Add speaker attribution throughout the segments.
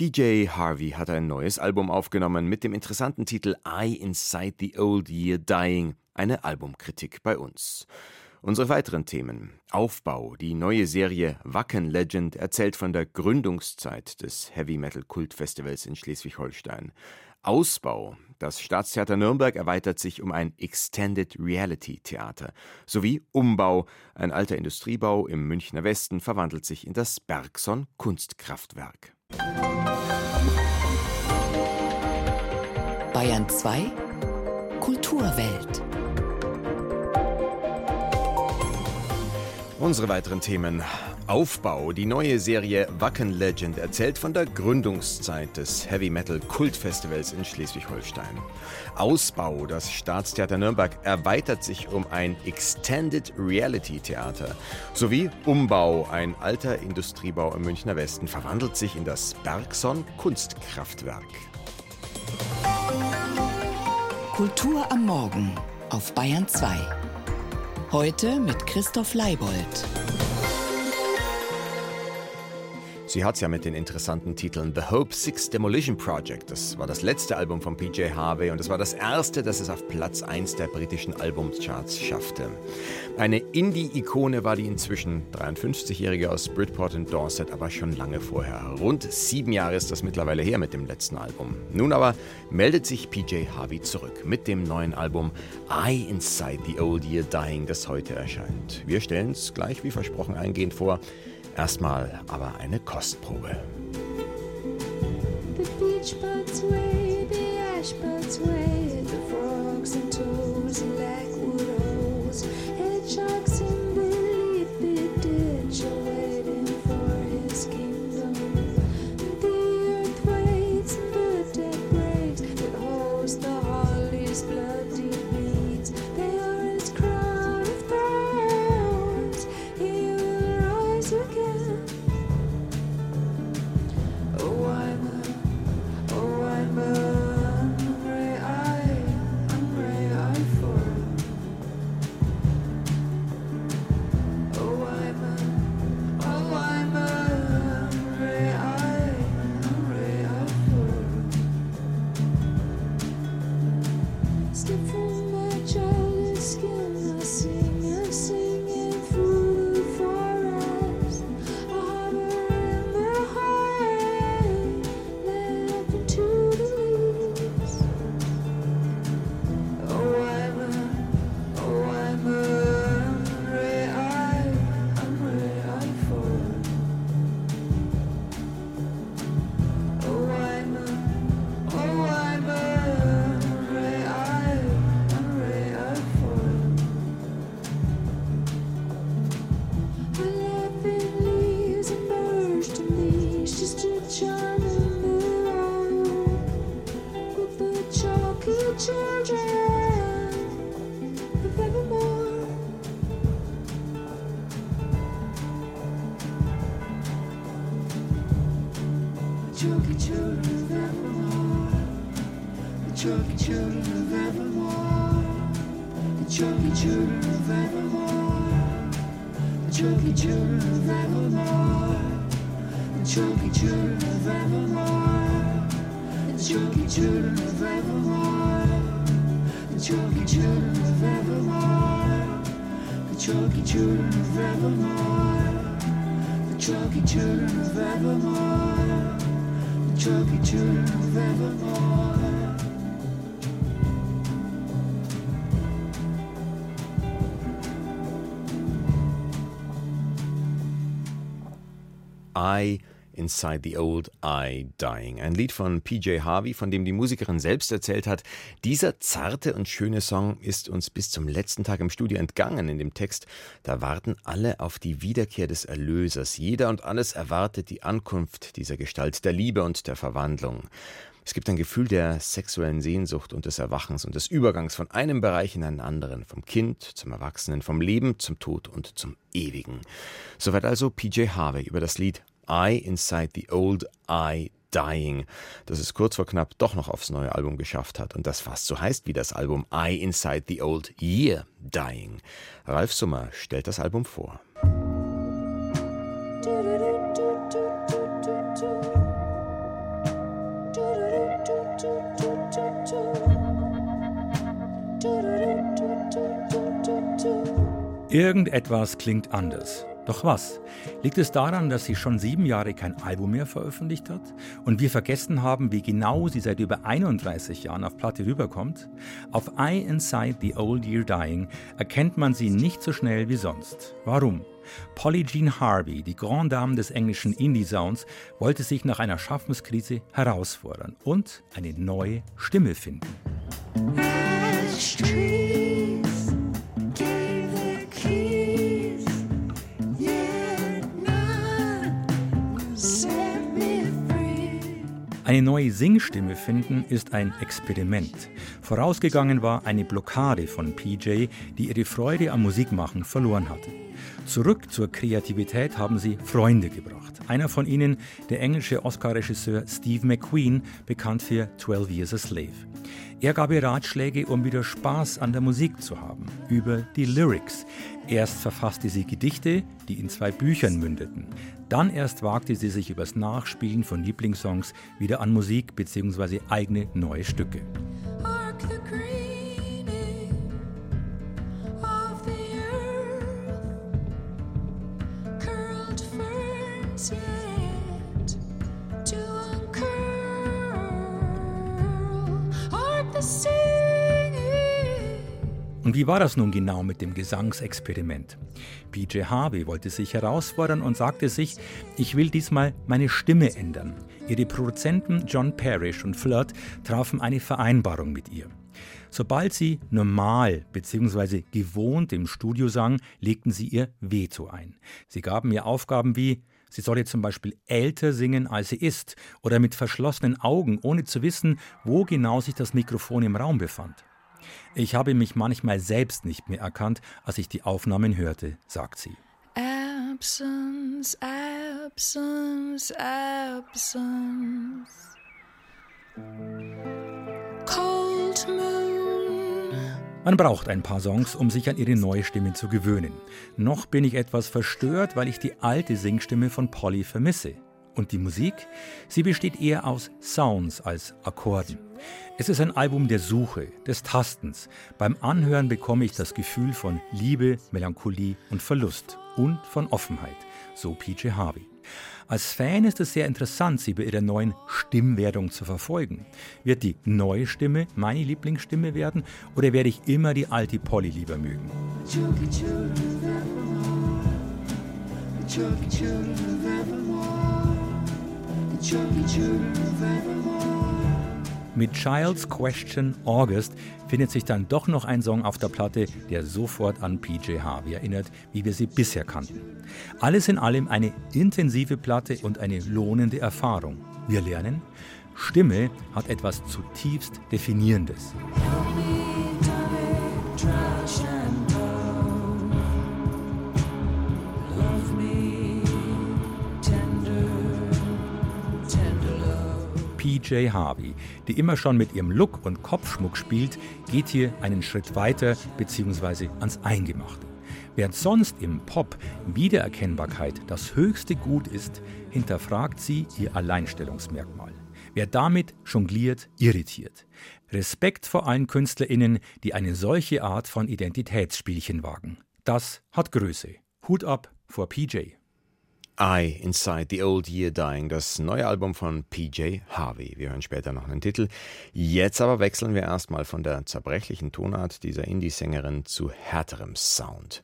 Speaker 1: PJ Harvey hat ein neues Album aufgenommen mit dem interessanten Titel I Inside the Old Year Dying, eine Albumkritik bei uns. Unsere weiteren Themen. Aufbau. Die neue Serie Wacken Legend erzählt von der Gründungszeit des Heavy Metal Kultfestivals in Schleswig-Holstein. Ausbau. Das Staatstheater Nürnberg erweitert sich um ein Extended Reality Theater. Sowie Umbau. Ein alter Industriebau im Münchner Westen verwandelt sich in das Bergson Kunstkraftwerk.
Speaker 2: Bayern 2 Kulturwelt.
Speaker 1: Unsere weiteren Themen. Aufbau. Die neue Serie Wacken Legend erzählt von der Gründungszeit des Heavy Metal Kultfestivals in Schleswig-Holstein. Ausbau. Das Staatstheater Nürnberg erweitert sich um ein Extended Reality Theater. Sowie Umbau. Ein alter Industriebau im Münchner Westen verwandelt sich in das Bergson Kunstkraftwerk.
Speaker 2: Kultur am Morgen auf Bayern 2. Heute mit Christoph Leibold.
Speaker 1: Sie hat es ja mit den interessanten Titeln The Hope Six Demolition Project. Das war das letzte Album von PJ Harvey und es war das erste, das es auf Platz 1 der britischen Albumcharts schaffte. Eine Indie-Ikone war die inzwischen 53-Jährige aus Bridport in Dorset, aber schon lange vorher. Rund sieben Jahre ist das mittlerweile her mit dem letzten Album. Nun aber meldet sich PJ Harvey zurück mit dem neuen Album I Inside the Old Year Dying, das heute erscheint. Wir stellen es gleich wie versprochen eingehend vor. Erstmal aber eine Kostprobe. The beach bugs way, the ash bugs way, Chalky children of evermore. The chalky children of evermore. The chalky children of evermore. The chalky children of evermore. The chalky children of evermore. The chalky children of evermore. The chalky children of evermore. I Inside the Old I Dying. Ein Lied von PJ Harvey, von dem die Musikerin selbst erzählt hat. Dieser zarte und schöne Song ist uns bis zum letzten Tag im Studio entgangen. In dem Text, da warten alle auf die Wiederkehr des Erlösers. Jeder und alles erwartet die Ankunft dieser Gestalt der Liebe und der Verwandlung. Es gibt ein Gefühl der sexuellen Sehnsucht und des Erwachens und des Übergangs von einem Bereich in einen anderen, vom Kind zum Erwachsenen, vom Leben zum Tod und zum Ewigen. Soweit also PJ Harvey über das Lied I Inside the Old I Dying, das es kurz vor knapp doch noch aufs neue Album geschafft hat und das fast so heißt wie das Album I Inside the Old Year Dying. Ralf Summer stellt das Album vor.
Speaker 3: Irgendetwas klingt anders. Doch was? Liegt es daran, dass sie schon sieben Jahre kein Album mehr veröffentlicht hat und wir vergessen haben, wie genau sie seit über 31 Jahren auf Platte rüberkommt? Auf I Inside the Old Year Dying erkennt man sie nicht so schnell wie sonst. Warum? Polly Jean Harvey, die Grand Dame des englischen Indie-Sounds, wollte sich nach einer Schaffenskrise herausfordern und eine neue Stimme finden. Eine neue Singstimme finden ist ein Experiment. Vorausgegangen war eine Blockade von PJ, die ihre Freude am Musikmachen verloren hatte. Zurück zur Kreativität haben sie Freunde gebracht. Einer von ihnen, der englische Oscar-Regisseur Steve McQueen, bekannt für 12 Years a Slave. Er gab ihr Ratschläge, um wieder Spaß an der Musik zu haben, über die Lyrics. Erst verfasste sie Gedichte, die in zwei Büchern mündeten. Dann erst wagte sie sich übers Nachspielen von Lieblingssongs wieder an Musik bzw. eigene neue Stücke. Und wie war das nun genau mit dem Gesangsexperiment? PJ Harvey wollte sich herausfordern und sagte sich, ich will diesmal meine Stimme ändern. Ihre Produzenten John Parrish und Flirt trafen eine Vereinbarung mit ihr. Sobald sie normal bzw. gewohnt im Studio sang, legten sie ihr Veto ein. Sie gaben ihr Aufgaben wie Sie solle zum Beispiel älter singen, als sie ist, oder mit verschlossenen Augen, ohne zu wissen, wo genau sich das Mikrofon im Raum befand. Ich habe mich manchmal selbst nicht mehr erkannt, als ich die Aufnahmen hörte, sagt sie. Absence, absence, absence. Cold moon. Man braucht ein paar Songs, um sich an ihre neue Stimme zu gewöhnen. Noch bin ich etwas verstört, weil ich die alte Singstimme von Polly vermisse. Und die Musik? Sie besteht eher aus Sounds als Akkorden. Es ist ein Album der Suche, des Tastens. Beim Anhören bekomme ich das Gefühl von Liebe, Melancholie und Verlust und von Offenheit, so PJ Harvey. Als Fan ist es sehr interessant, sie bei ihrer neuen Stimmwerdung zu verfolgen. Wird die neue Stimme meine Lieblingsstimme werden oder werde ich immer die alte Polly lieber mögen? Mit Child's Question August findet sich dann doch noch ein Song auf der Platte, der sofort an PJ Harvey erinnert, wie wir sie bisher kannten. Alles in allem eine intensive Platte und eine lohnende Erfahrung. Wir lernen, Stimme hat etwas zutiefst Definierendes. PJ Harvey, die immer schon mit ihrem Look und Kopfschmuck spielt, geht hier einen Schritt weiter bzw. ans Eingemachte. Während sonst im Pop Wiedererkennbarkeit das höchste Gut ist, hinterfragt sie ihr Alleinstellungsmerkmal. Wer damit jongliert, irritiert. Respekt vor allen KünstlerInnen, die eine solche Art von Identitätsspielchen wagen. Das hat Größe. Hut ab vor PJ.
Speaker 1: I Inside the Old Year Dying, das neue Album von PJ Harvey. Wir hören später noch einen Titel. Jetzt aber wechseln wir erstmal von der zerbrechlichen Tonart dieser Indie-Sängerin zu härterem Sound.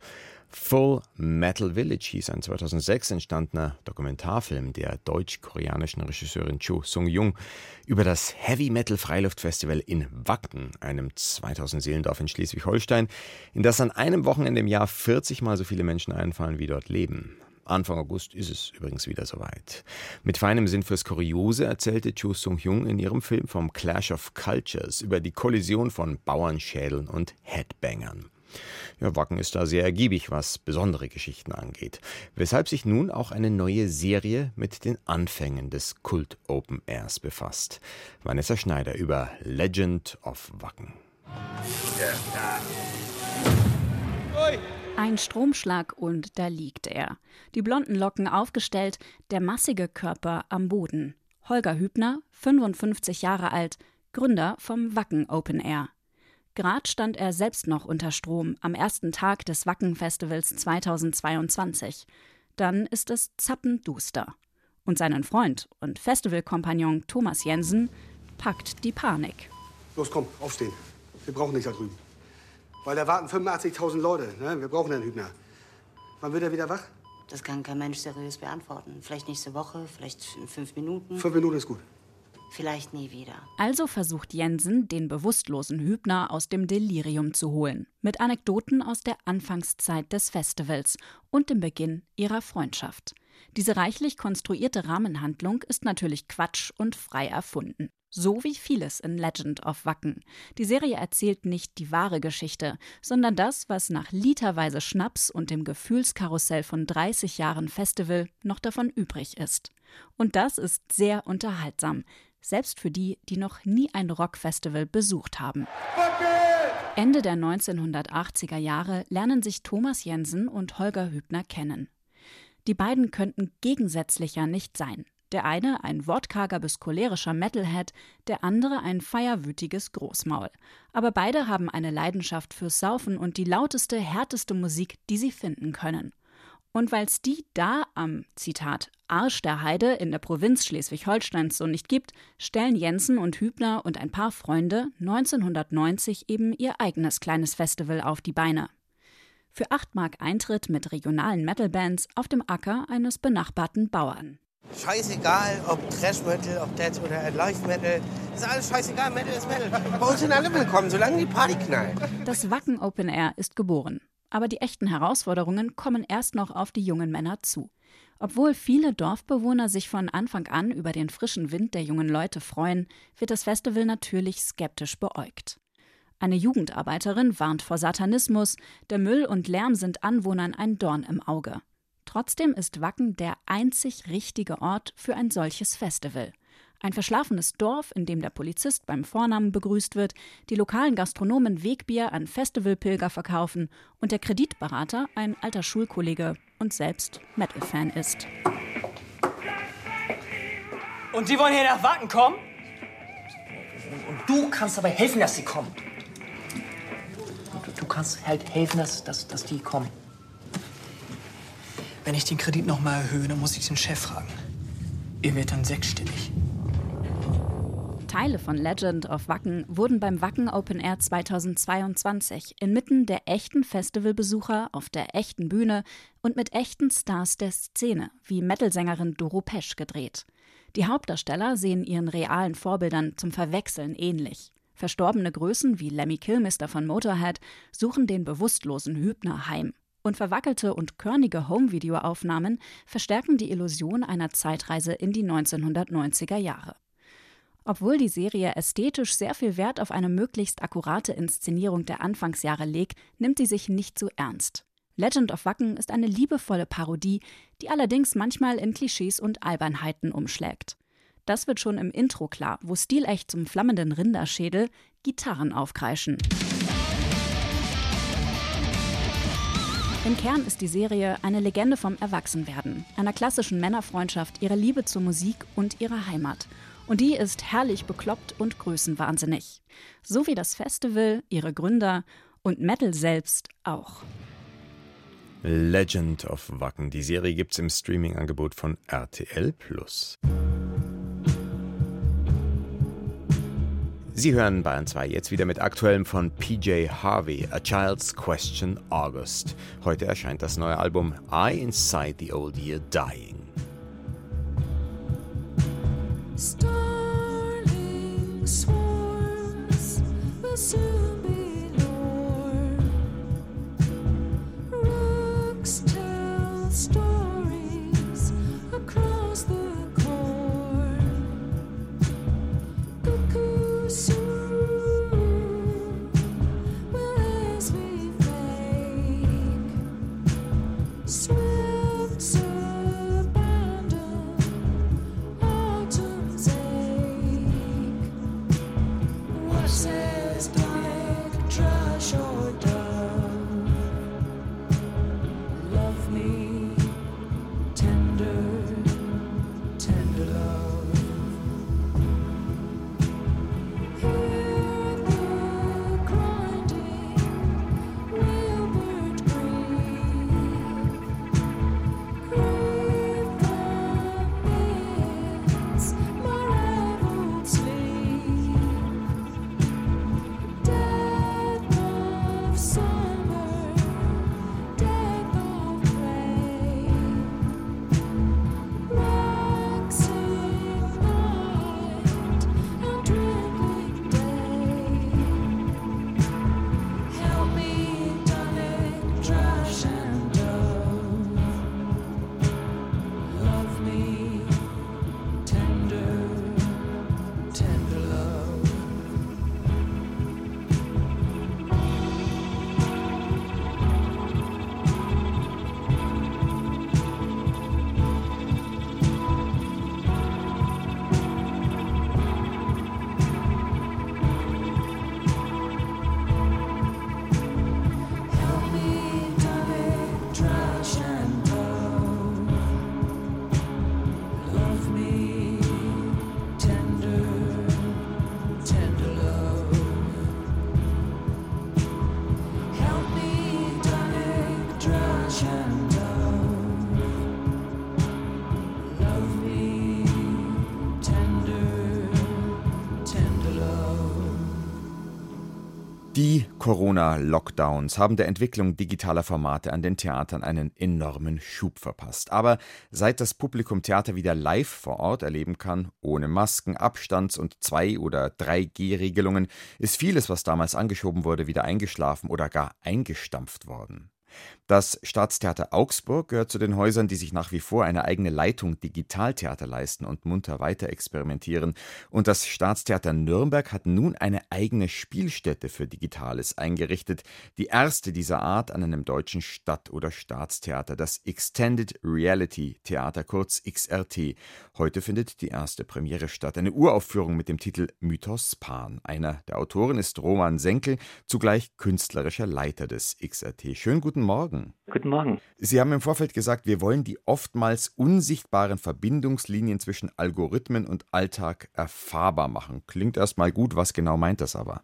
Speaker 1: Full Metal Village hieß ein 2006 entstandener Dokumentarfilm der deutsch-koreanischen Regisseurin Cho Sung-jung über das Heavy Metal Freiluftfestival in Wacken, einem 2000 Seelendorf in Schleswig-Holstein, in das an einem Wochenende im Jahr 40 mal so viele Menschen einfallen, wie dort leben. Anfang August ist es übrigens wieder soweit. Mit feinem Sinn fürs Kuriose erzählte Chu Sung-hyung in ihrem Film vom Clash of Cultures über die Kollision von Bauernschädeln und Headbangern. Ja, Wacken ist da sehr ergiebig, was besondere Geschichten angeht. Weshalb sich nun auch eine neue Serie mit den Anfängen des Kult Open Airs befasst. Vanessa Schneider über Legend of Wacken. Ja,
Speaker 4: ein Stromschlag und da liegt er. Die blonden Locken aufgestellt, der massige Körper am Boden. Holger Hübner, 55 Jahre alt, Gründer vom Wacken Open Air. Grad stand er selbst noch unter Strom am ersten Tag des Wacken-Festivals 2022. Dann ist es zappenduster. Und seinen Freund und Festivalkompagnon Thomas Jensen packt die Panik.
Speaker 5: Los, komm, aufstehen. Wir brauchen dich da drüben. Weil da warten 85.000 Leute. Ne? Wir brauchen einen Hübner. Wann wird er wieder wach?
Speaker 6: Das kann kein Mensch seriös beantworten. Vielleicht nächste Woche, vielleicht in fünf Minuten.
Speaker 5: Fünf Minuten ist gut.
Speaker 6: Vielleicht nie wieder.
Speaker 4: Also versucht Jensen, den bewusstlosen Hübner aus dem Delirium zu holen. Mit Anekdoten aus der Anfangszeit des Festivals und dem Beginn ihrer Freundschaft. Diese reichlich konstruierte Rahmenhandlung ist natürlich Quatsch und frei erfunden. So wie vieles in Legend of Wacken. Die Serie erzählt nicht die wahre Geschichte, sondern das, was nach literweise Schnaps und dem Gefühlskarussell von 30 Jahren Festival noch davon übrig ist. Und das ist sehr unterhaltsam, selbst für die, die noch nie ein Rockfestival besucht haben. Ende der 1980er Jahre lernen sich Thomas Jensen und Holger Hübner kennen. Die beiden könnten gegensätzlicher nicht sein. Der eine ein wortkarger bis cholerischer Metalhead, der andere ein feierwütiges Großmaul. Aber beide haben eine Leidenschaft fürs Saufen und die lauteste, härteste Musik, die sie finden können. Und weil's die da am, Zitat, Arsch der Heide in der Provinz Schleswig-Holsteins so nicht gibt, stellen Jensen und Hübner und ein paar Freunde 1990 eben ihr eigenes kleines Festival auf die Beine. Für 8 Mark Eintritt mit regionalen Metalbands auf dem Acker eines benachbarten Bauern.
Speaker 7: Scheißegal, ob Trash Metal, ob Dead oder Live Metal. Ist alles scheißegal, Metal ist Metal. Bei uns sind alle willkommen, solange die Party knallt.
Speaker 4: Das Wacken Open Air ist geboren. Aber die echten Herausforderungen kommen erst noch auf die jungen Männer zu. Obwohl viele Dorfbewohner sich von Anfang an über den frischen Wind der jungen Leute freuen, wird das Festival natürlich skeptisch beäugt. Eine Jugendarbeiterin warnt vor Satanismus, der Müll und Lärm sind Anwohnern ein Dorn im Auge. Trotzdem ist Wacken der einzig richtige Ort für ein solches Festival. Ein verschlafenes Dorf, in dem der Polizist beim Vornamen begrüßt wird, die lokalen Gastronomen Wegbier an Festivalpilger verkaufen und der Kreditberater ein alter Schulkollege und selbst Metal-Fan ist.
Speaker 8: Und Sie wollen hier nach Wacken kommen? Und du kannst dabei helfen, dass sie kommen. Du, du kannst halt helfen, dass, dass, dass die kommen. Wenn ich den Kredit noch mal erhöhe, dann muss ich den Chef fragen. Ihr wird dann sechsstellig.
Speaker 4: Teile von Legend of Wacken wurden beim Wacken Open Air 2022 inmitten der echten Festivalbesucher auf der echten Bühne und mit echten Stars der Szene, wie Metalsängerin Doro Pesch, gedreht. Die Hauptdarsteller sehen ihren realen Vorbildern zum Verwechseln ähnlich. Verstorbene Größen wie Lemmy Kilmister von Motorhead suchen den bewusstlosen Hübner heim. Und verwackelte und körnige Home-Video-Aufnahmen verstärken die Illusion einer Zeitreise in die 1990er Jahre. Obwohl die Serie ästhetisch sehr viel Wert auf eine möglichst akkurate Inszenierung der Anfangsjahre legt, nimmt sie sich nicht zu ernst. Legend of Wacken ist eine liebevolle Parodie, die allerdings manchmal in Klischees und Albernheiten umschlägt. Das wird schon im Intro klar, wo stilecht zum flammenden Rinderschädel Gitarren aufkreischen. Im Kern ist die Serie eine Legende vom Erwachsenwerden, einer klassischen Männerfreundschaft, ihrer Liebe zur Musik und ihrer Heimat – und die ist herrlich bekloppt und größenwahnsinnig. So wie das Festival, ihre Gründer und Metal selbst auch.
Speaker 1: Legend of Wacken. Die Serie gibt's im Streaming-Angebot von RTL Plus. Sie hören Bayern 2 jetzt wieder mit aktuellem von PJ Harvey, A Child's Question August. Heute erscheint das neue Album I Inside the Old Year Dying.
Speaker 9: Starling
Speaker 1: Die Corona-Lockdowns haben der Entwicklung digitaler Formate an den Theatern einen enormen Schub verpasst. Aber seit das Publikum Theater wieder live vor Ort erleben kann, ohne Masken, Abstands- und 2- oder 3G-Regelungen, ist vieles, was damals angeschoben wurde, wieder eingeschlafen oder gar eingestampft worden. Das Staatstheater Augsburg gehört zu den Häusern, die sich nach wie vor eine eigene Leitung Digitaltheater leisten und munter weiter experimentieren. Und das Staatstheater Nürnberg hat nun eine eigene Spielstätte für Digitales eingerichtet, die erste dieser Art an einem deutschen Stadt- oder Staatstheater, das Extended Reality Theater, kurz XRT. Heute findet die erste Premiere statt, eine Uraufführung mit dem Titel Mythos Pan. Einer der Autoren ist Roman Senkel, zugleich künstlerischer Leiter des XRT. Schönen guten Morgen.
Speaker 10: Guten Morgen.
Speaker 1: Sie haben im Vorfeld gesagt, wir wollen die oftmals unsichtbaren Verbindungslinien zwischen Algorithmen und Alltag erfahrbar machen. Klingt erstmal gut, was genau meint das aber?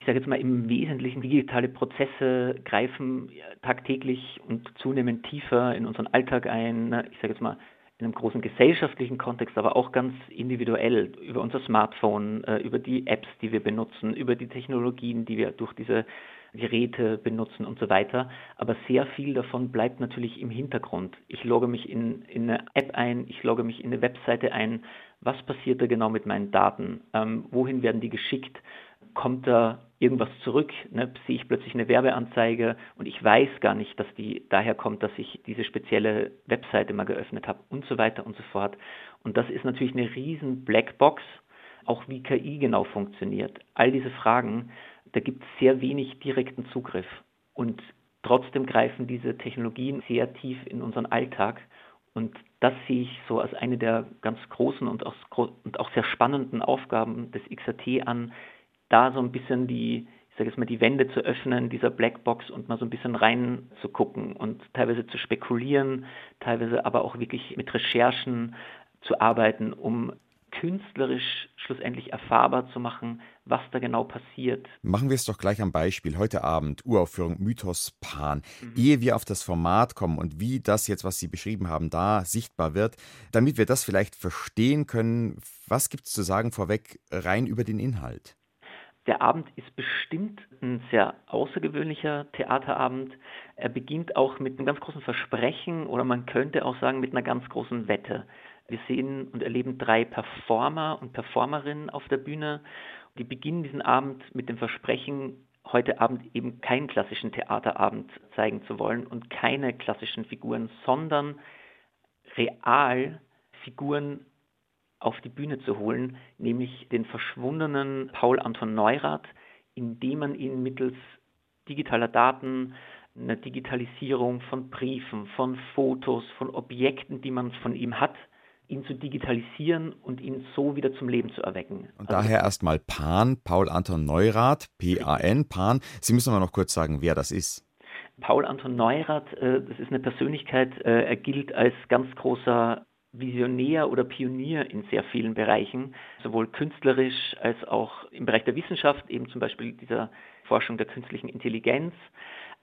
Speaker 10: Ich sage jetzt mal, im Wesentlichen digitale Prozesse greifen tagtäglich und zunehmend tiefer in unseren Alltag ein. Ich sage jetzt mal, in einem großen gesellschaftlichen Kontext, aber auch ganz individuell über unser Smartphone, äh, über die Apps, die wir benutzen, über die Technologien, die wir durch diese Geräte benutzen und so weiter. Aber sehr viel davon bleibt natürlich im Hintergrund. Ich logge mich in, in eine App ein, ich logge mich in eine Webseite ein. Was passiert da genau mit meinen Daten? Ähm, wohin werden die geschickt? Kommt da irgendwas zurück? Ne? Sehe ich plötzlich eine Werbeanzeige und ich weiß gar nicht, dass die daher kommt, dass ich diese spezielle Webseite mal geöffnet habe und so weiter und so fort. Und das ist natürlich eine riesen Blackbox, auch wie KI genau funktioniert. All diese Fragen, da gibt es sehr wenig direkten Zugriff. Und trotzdem greifen diese Technologien sehr tief in unseren Alltag. Und das sehe ich so als eine der ganz großen und auch, und auch sehr spannenden Aufgaben des XRT an, da so ein bisschen die, ich sage jetzt mal, die Wände zu öffnen, dieser Blackbox und mal so ein bisschen reinzugucken und teilweise zu spekulieren, teilweise aber auch wirklich mit Recherchen zu arbeiten, um künstlerisch schlussendlich erfahrbar zu machen, was da genau passiert.
Speaker 1: Machen wir es doch gleich am Beispiel. Heute Abend Uraufführung Mythos Pan. Mhm. Ehe wir auf das Format kommen und wie das jetzt, was Sie beschrieben haben, da sichtbar wird, damit wir das vielleicht verstehen können, was gibt es zu sagen vorweg rein über den Inhalt?
Speaker 10: Der Abend ist bestimmt ein sehr außergewöhnlicher Theaterabend. Er beginnt auch mit einem ganz großen Versprechen oder man könnte auch sagen mit einer ganz großen Wette. Wir sehen und erleben drei Performer und Performerinnen auf der Bühne. Die beginnen diesen Abend mit dem Versprechen, heute Abend eben keinen klassischen Theaterabend zeigen zu wollen und keine klassischen Figuren, sondern real Figuren auf die Bühne zu holen, nämlich den verschwundenen Paul Anton Neurath, indem man ihn mittels digitaler Daten, einer Digitalisierung von Briefen, von Fotos, von Objekten, die man von ihm hat, ihn zu digitalisieren und ihn so wieder zum Leben zu erwecken.
Speaker 1: Und also, daher erstmal Pan, Paul Anton Neurath, P-A-N, Pan. Sie müssen aber noch kurz sagen, wer das ist.
Speaker 10: Paul Anton Neurath, äh, das ist eine Persönlichkeit, äh, er gilt als ganz großer Visionär oder Pionier in sehr vielen Bereichen, sowohl künstlerisch als auch im Bereich der Wissenschaft, eben zum Beispiel dieser Forschung der künstlichen Intelligenz.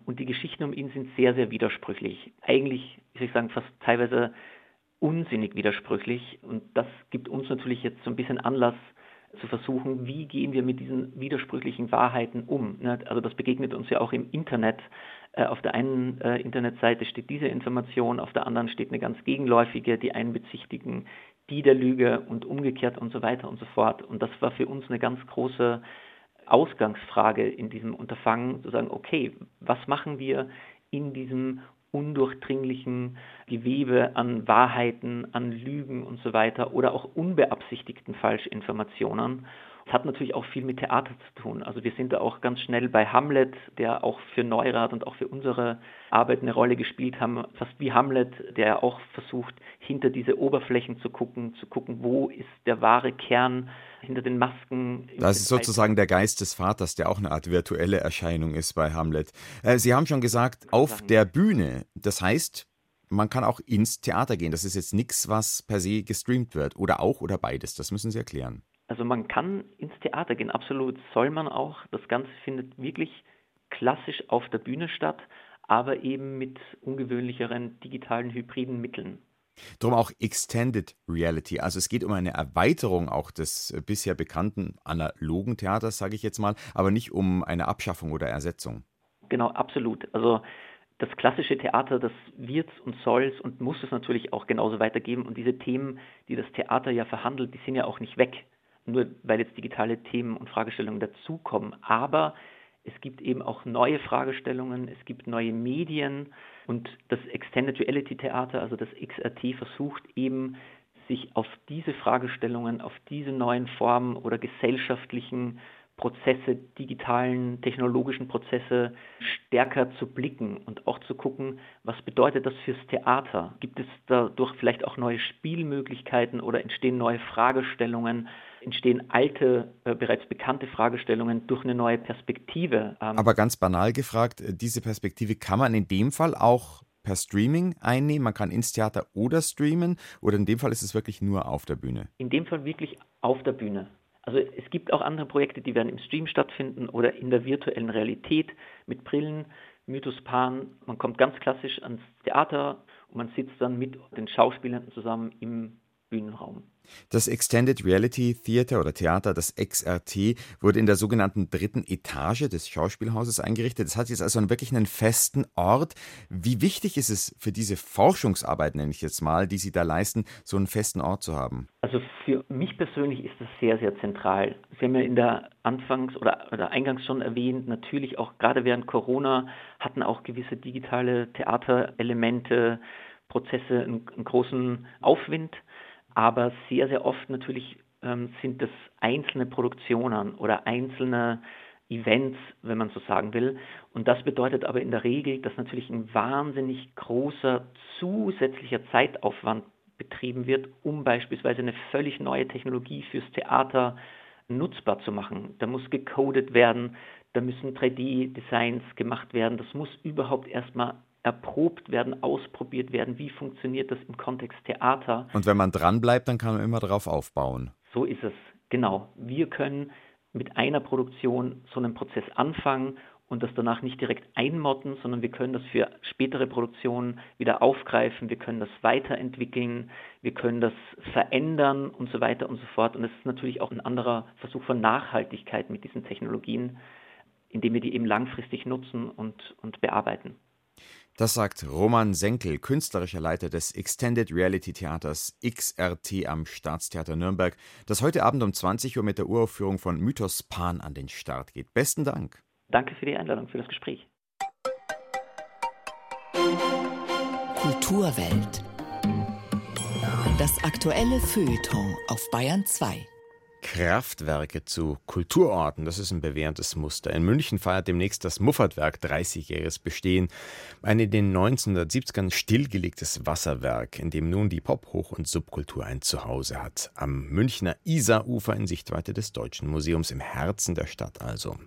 Speaker 10: Und die Geschichten um ihn sind sehr, sehr widersprüchlich. Eigentlich, ich sagen, fast teilweise unsinnig widersprüchlich. Und das gibt uns natürlich jetzt so ein bisschen Anlass zu versuchen, wie gehen wir mit diesen widersprüchlichen Wahrheiten um. Ne? Also das begegnet uns ja auch im Internet. Äh, auf der einen äh, Internetseite steht diese Information, auf der anderen steht eine ganz gegenläufige, die einen bezichtigen die der Lüge und umgekehrt und so weiter und so fort. Und das war für uns eine ganz große Ausgangsfrage in diesem Unterfangen, zu sagen, okay, was machen wir in diesem undurchdringlichen Gewebe an Wahrheiten, an Lügen und so weiter oder auch unbeabsichtigten Falschinformationen. Das hat natürlich auch viel mit Theater zu tun. Also wir sind da auch ganz schnell bei Hamlet, der auch für Neurath und auch für unsere Arbeit eine Rolle gespielt haben, fast wie Hamlet, der auch versucht, hinter diese Oberflächen zu gucken, zu gucken, wo ist der wahre Kern hinter den Masken.
Speaker 1: Das ist sozusagen der Geist des Vaters, der auch eine Art virtuelle Erscheinung ist bei Hamlet. Äh, Sie haben schon gesagt, auf der Bühne. Das heißt, man kann auch ins Theater gehen. Das ist jetzt nichts, was per se gestreamt wird. Oder auch oder beides. Das müssen Sie erklären.
Speaker 10: Also man kann ins Theater gehen, absolut soll man auch. Das Ganze findet wirklich klassisch auf der Bühne statt, aber eben mit ungewöhnlicheren digitalen hybriden Mitteln.
Speaker 1: Drum auch Extended Reality. Also es geht um eine Erweiterung auch des äh, bisher bekannten analogen Theaters, sage ich jetzt mal, aber nicht um eine Abschaffung oder Ersetzung.
Speaker 10: Genau, absolut. Also das klassische Theater, das wird und soll es und muss es natürlich auch genauso weitergeben. Und diese Themen, die das Theater ja verhandelt, die sind ja auch nicht weg, nur weil jetzt digitale Themen und Fragestellungen dazukommen. Aber es gibt eben auch neue Fragestellungen, es gibt neue Medien und das Extended Reality Theater, also das XRT, versucht eben sich auf diese Fragestellungen, auf diese neuen Formen oder gesellschaftlichen Prozesse, digitalen, technologischen Prozesse stärker zu blicken und auch zu gucken, was bedeutet das fürs Theater? Gibt es dadurch vielleicht auch neue Spielmöglichkeiten oder entstehen neue Fragestellungen? Entstehen alte, äh, bereits bekannte Fragestellungen durch eine neue Perspektive? Ähm,
Speaker 1: Aber ganz banal gefragt, äh, diese Perspektive kann man in dem Fall auch per Streaming einnehmen. Man kann ins Theater oder streamen. Oder in dem Fall ist es wirklich nur auf der Bühne.
Speaker 10: in dem Fall wirklich auf der Bühne. Also es gibt auch andere Projekte, die werden im Stream stattfinden oder in der virtuellen Realität mit Brillen, Mythos Pan. Man kommt ganz klassisch ans Theater und man sitzt dann mit den Schauspielern zusammen im Bühnenraum.
Speaker 1: Das Extended Reality Theater oder Theater, das XRT, wurde in der sogenannten dritten Etage des Schauspielhauses eingerichtet. Es hat jetzt also wirklich einen festen Ort. Wie wichtig ist es für diese Forschungsarbeit, nenne ich jetzt mal, die Sie da leisten, so einen festen Ort zu haben?
Speaker 10: Also für mich persönlich ist das sehr, sehr zentral. Sie haben ja in der Anfangs- oder, oder eingangs schon erwähnt, natürlich auch gerade während Corona hatten auch gewisse digitale Theaterelemente, Prozesse einen, einen großen Aufwind. Aber sehr, sehr oft natürlich ähm, sind das einzelne Produktionen oder einzelne Events, wenn man so sagen will. Und das bedeutet aber in der Regel, dass natürlich ein wahnsinnig großer zusätzlicher Zeitaufwand betrieben wird, um beispielsweise eine völlig neue Technologie fürs Theater nutzbar zu machen. Da muss gecodet werden, da müssen 3D-Designs gemacht werden, das muss überhaupt erstmal erprobt werden, ausprobiert werden, wie funktioniert das im Kontext Theater.
Speaker 1: Und wenn man dranbleibt, dann kann man immer darauf aufbauen.
Speaker 10: So ist es, genau. Wir können mit einer Produktion so einen Prozess anfangen und das danach nicht direkt einmotten, sondern wir können das für spätere Produktionen wieder aufgreifen, wir können das weiterentwickeln, wir können das verändern und so weiter und so fort. Und es ist natürlich auch ein anderer Versuch von Nachhaltigkeit mit diesen Technologien, indem wir die eben langfristig nutzen und, und bearbeiten.
Speaker 1: Das sagt Roman Senkel, künstlerischer Leiter des Extended Reality Theaters XRT am Staatstheater Nürnberg, das heute Abend um 20 Uhr mit der Uraufführung von Mythos Pan an den Start geht. Besten Dank.
Speaker 10: Danke für die Einladung, für das Gespräch.
Speaker 2: Kulturwelt. Das aktuelle Feuilleton auf Bayern 2.
Speaker 1: Kraftwerke zu Kulturorten, das ist ein bewährtes Muster. In München feiert demnächst das Muffatwerk 30-jähriges Bestehen. Ein in den 1970ern stillgelegtes Wasserwerk, in dem nun die Pop-, Hoch- und Subkultur ein Zuhause hat. Am Münchner Isarufer in Sichtweite des Deutschen Museums, im Herzen der Stadt also.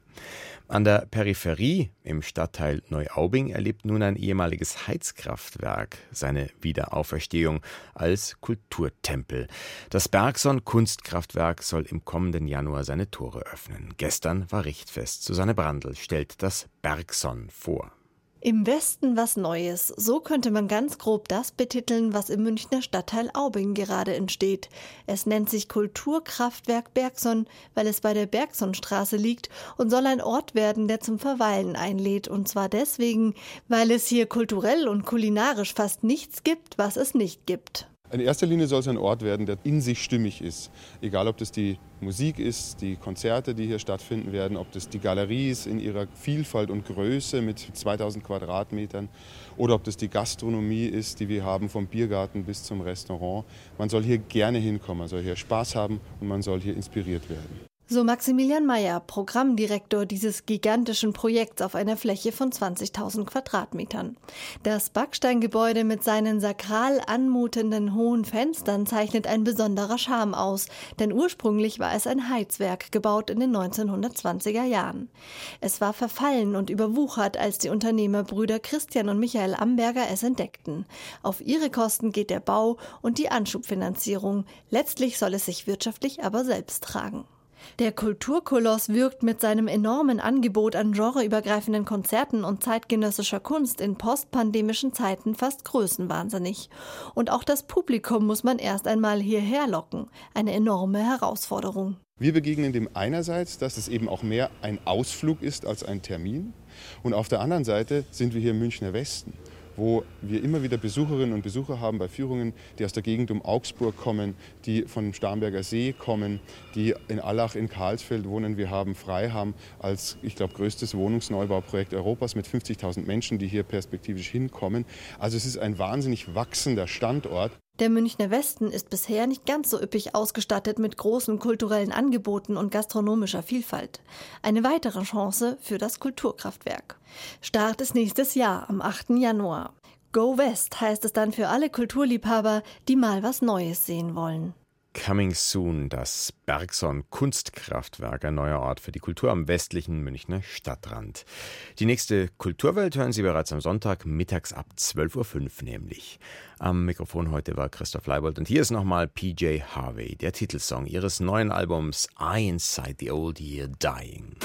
Speaker 1: An der Peripherie im Stadtteil Neuaubing erlebt nun ein ehemaliges Heizkraftwerk seine Wiederauferstehung als Kulturtempel. Das Bergson Kunstkraftwerk soll im kommenden Januar seine Tore öffnen. Gestern war Richtfest. Susanne Brandl stellt das Bergson vor.
Speaker 11: Im Westen was Neues. So könnte man ganz grob das betiteln, was im Münchner Stadtteil Aubing gerade entsteht. Es nennt sich Kulturkraftwerk Bergson, weil es bei der Bergsonstraße liegt und soll ein Ort werden, der zum Verweilen einlädt. Und zwar deswegen, weil es hier kulturell und kulinarisch fast nichts gibt, was es nicht gibt.
Speaker 12: In erster Linie soll es ein Ort werden, der in sich stimmig ist. Egal, ob das die Musik ist, die Konzerte, die hier stattfinden werden, ob das die Galerie ist in ihrer Vielfalt und Größe mit 2000 Quadratmetern oder ob das die Gastronomie ist, die wir haben, vom Biergarten bis zum Restaurant. Man soll hier gerne hinkommen, man soll hier Spaß haben und man soll hier inspiriert werden.
Speaker 11: So Maximilian Mayer, Programmdirektor dieses gigantischen Projekts auf einer Fläche von 20.000 Quadratmetern. Das Backsteingebäude mit seinen sakral anmutenden hohen Fenstern zeichnet ein besonderer Charme aus, denn ursprünglich war es ein Heizwerk, gebaut in den 1920er Jahren. Es war verfallen und überwuchert, als die Unternehmerbrüder Christian und Michael Amberger es entdeckten. Auf ihre Kosten geht der Bau und die Anschubfinanzierung. Letztlich soll es sich wirtschaftlich aber selbst tragen. Der Kulturkoloss wirkt mit seinem enormen Angebot an genreübergreifenden Konzerten und zeitgenössischer Kunst in postpandemischen Zeiten fast größenwahnsinnig. Und auch das Publikum muss man erst einmal hierher locken. Eine enorme Herausforderung.
Speaker 12: Wir begegnen dem einerseits, dass es eben auch mehr ein Ausflug ist als ein Termin. Und auf der anderen Seite sind wir hier im Münchner Westen, wo wir immer wieder Besucherinnen und Besucher haben bei Führungen, die aus der Gegend um Augsburg kommen, die von Starnberger See kommen, die in Allach in Karlsfeld wohnen. Wir haben Freiham als, ich glaube, größtes Wohnungsneubauprojekt Europas mit 50.000 Menschen, die hier perspektivisch hinkommen. Also es ist ein wahnsinnig wachsender Standort.
Speaker 11: Der Münchner Westen ist bisher nicht ganz so üppig ausgestattet mit großen kulturellen Angeboten und gastronomischer Vielfalt. Eine weitere Chance für das Kulturkraftwerk. Start ist nächstes Jahr am 8. Januar. Go West heißt es dann für alle Kulturliebhaber, die mal was Neues sehen wollen.
Speaker 1: Coming Soon, das Bergson Kunstkraftwerk, ein neuer Ort für die Kultur am westlichen Münchner Stadtrand. Die nächste Kulturwelt hören Sie bereits am Sonntag mittags ab 12.05 Uhr nämlich. Am Mikrofon heute war Christoph Leibold und hier ist nochmal PJ Harvey, der Titelsong ihres neuen Albums I Inside the Old Year Dying.